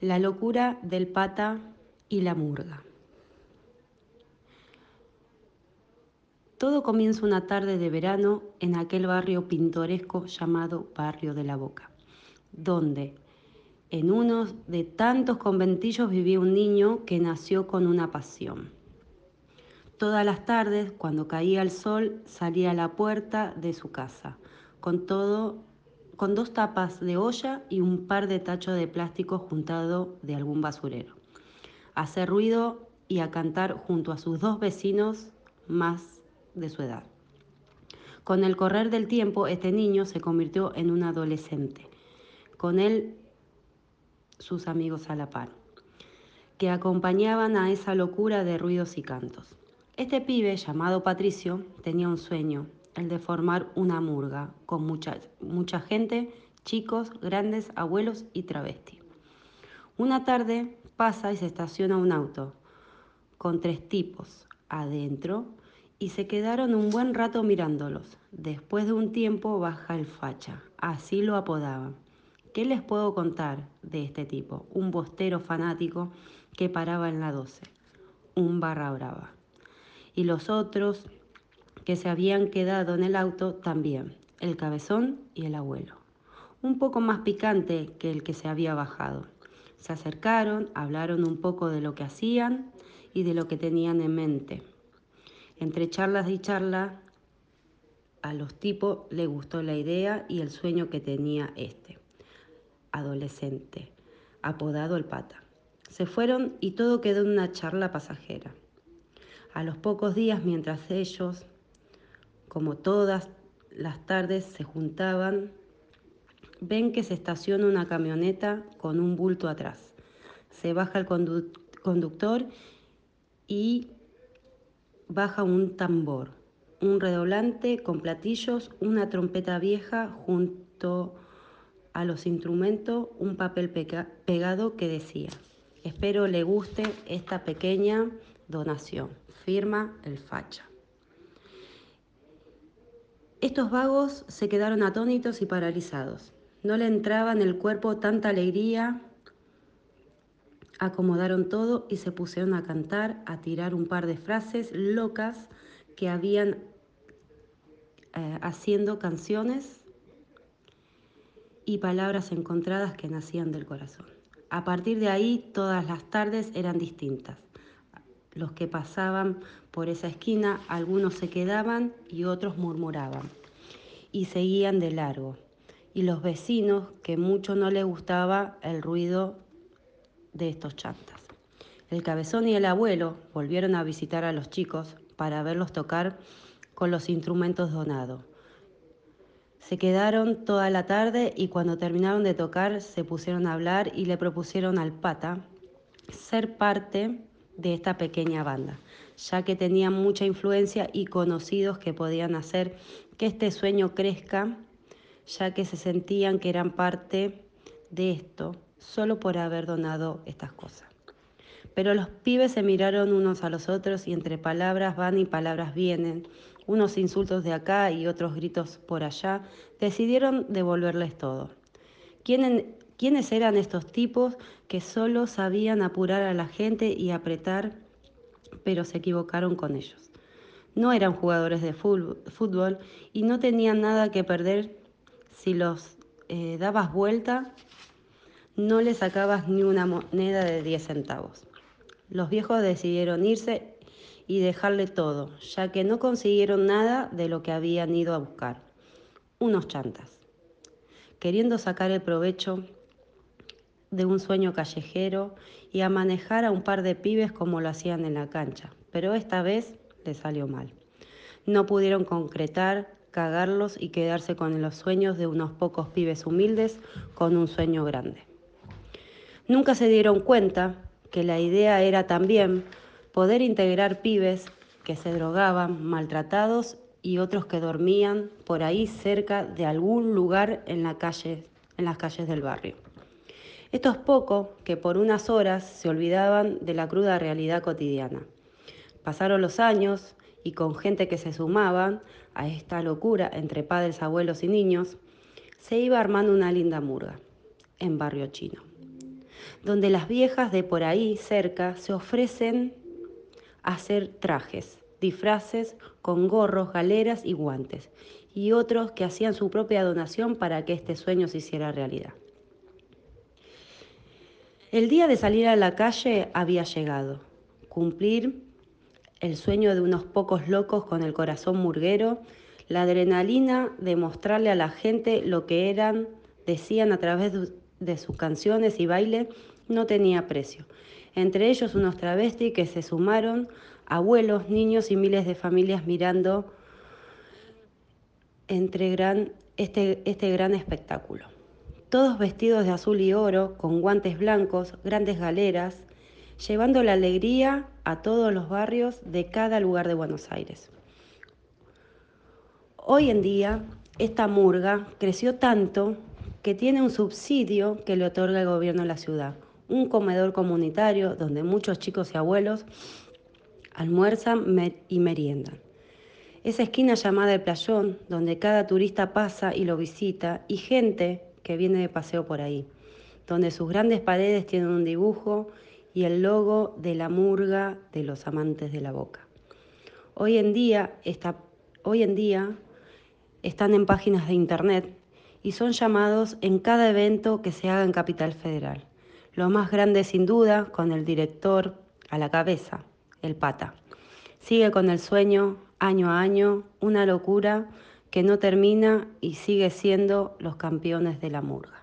La locura del pata y la murga. Todo comienza una tarde de verano en aquel barrio pintoresco llamado Barrio de la Boca, donde en uno de tantos conventillos vivía un niño que nació con una pasión. Todas las tardes, cuando caía el sol, salía a la puerta de su casa, con todo con dos tapas de olla y un par de tachos de plástico juntado de algún basurero. A hacer ruido y a cantar junto a sus dos vecinos más de su edad. Con el correr del tiempo, este niño se convirtió en un adolescente. Con él, sus amigos a la par, que acompañaban a esa locura de ruidos y cantos. Este pibe, llamado Patricio, tenía un sueño, el de formar una murga con mucha, mucha gente, chicos, grandes, abuelos y travesti. Una tarde pasa y se estaciona un auto con tres tipos adentro y se quedaron un buen rato mirándolos. Después de un tiempo baja el facha, así lo apodaban. ¿Qué les puedo contar de este tipo? Un bostero fanático que paraba en la 12, un barra brava. Y los otros que se habían quedado en el auto también, el cabezón y el abuelo. Un poco más picante que el que se había bajado. Se acercaron, hablaron un poco de lo que hacían y de lo que tenían en mente. Entre charlas y charlas, a los tipos le gustó la idea y el sueño que tenía este, adolescente, apodado el pata. Se fueron y todo quedó en una charla pasajera. A los pocos días, mientras ellos, como todas las tardes, se juntaban, ven que se estaciona una camioneta con un bulto atrás. Se baja el conductor y baja un tambor, un redoblante con platillos, una trompeta vieja junto a los instrumentos, un papel pegado que decía, espero le guste esta pequeña donación, firma el facha. Estos vagos se quedaron atónitos y paralizados. No le entraba en el cuerpo tanta alegría acomodaron todo y se pusieron a cantar, a tirar un par de frases locas que habían eh, haciendo canciones y palabras encontradas que nacían del corazón. A partir de ahí todas las tardes eran distintas. Los que pasaban por esa esquina, algunos se quedaban y otros murmuraban y seguían de largo. Y los vecinos, que mucho no les gustaba el ruido de estos chantas. El cabezón y el abuelo volvieron a visitar a los chicos para verlos tocar con los instrumentos donados. Se quedaron toda la tarde y cuando terminaron de tocar se pusieron a hablar y le propusieron al pata ser parte de esta pequeña banda, ya que tenían mucha influencia y conocidos que podían hacer que este sueño crezca, ya que se sentían que eran parte de esto solo por haber donado estas cosas. Pero los pibes se miraron unos a los otros y entre palabras van y palabras vienen, unos insultos de acá y otros gritos por allá, decidieron devolverles todo. ¿Quiénes eran estos tipos que solo sabían apurar a la gente y apretar, pero se equivocaron con ellos? No eran jugadores de fútbol y no tenían nada que perder si los eh, dabas vuelta no le sacabas ni una moneda de 10 centavos. Los viejos decidieron irse y dejarle todo, ya que no consiguieron nada de lo que habían ido a buscar. Unos chantas. Queriendo sacar el provecho de un sueño callejero y a manejar a un par de pibes como lo hacían en la cancha, pero esta vez le salió mal. No pudieron concretar, cagarlos y quedarse con los sueños de unos pocos pibes humildes con un sueño grande. Nunca se dieron cuenta que la idea era también poder integrar pibes que se drogaban, maltratados y otros que dormían por ahí cerca de algún lugar en, en las calles del barrio. Estos pocos que por unas horas se olvidaban de la cruda realidad cotidiana. Pasaron los años y con gente que se sumaban a esta locura entre padres, abuelos y niños, se iba armando una linda murga en barrio chino. donde las viejas de por ahí cerca se ofrecen a hacer trajes, disfraces con gorros, galeras y guantes, y otros que hacían su propia donación para que este sueño se hiciera realidad. El día de salir a la calle había llegado, cumplir el sueño de unos pocos locos con el corazón murguero, la adrenalina de mostrarle a la gente lo que eran, decían a través de sus canciones y baile, no tenía precio. Entre ellos unos travestis que se sumaron, abuelos, niños y miles de familias mirando entre gran, este, este gran espectáculo. Todos vestidos de azul y oro, con guantes blancos, grandes galeras, llevando la alegría a todos los barrios de cada lugar de Buenos Aires. Hoy en día, esta murga creció tanto que tiene un subsidio que le otorga el gobierno de la ciudad, un comedor comunitario donde muchos chicos y abuelos almuerzan y meriendan. Esa esquina llamada el Playón, donde cada turista pasa y lo visita, y gente que viene de paseo por ahí, donde sus grandes paredes tienen un dibujo y el logo de la murga de los amantes de la boca. Hoy en día, hoy en día están en páginas de internet y son llamados en cada evento que se haga en Capital Federal. Lo más grande sin duda, con el director a la cabeza, el pata. Sigue con el sueño año a año, una locura que no termina y sigue siendo los campeones de la murga.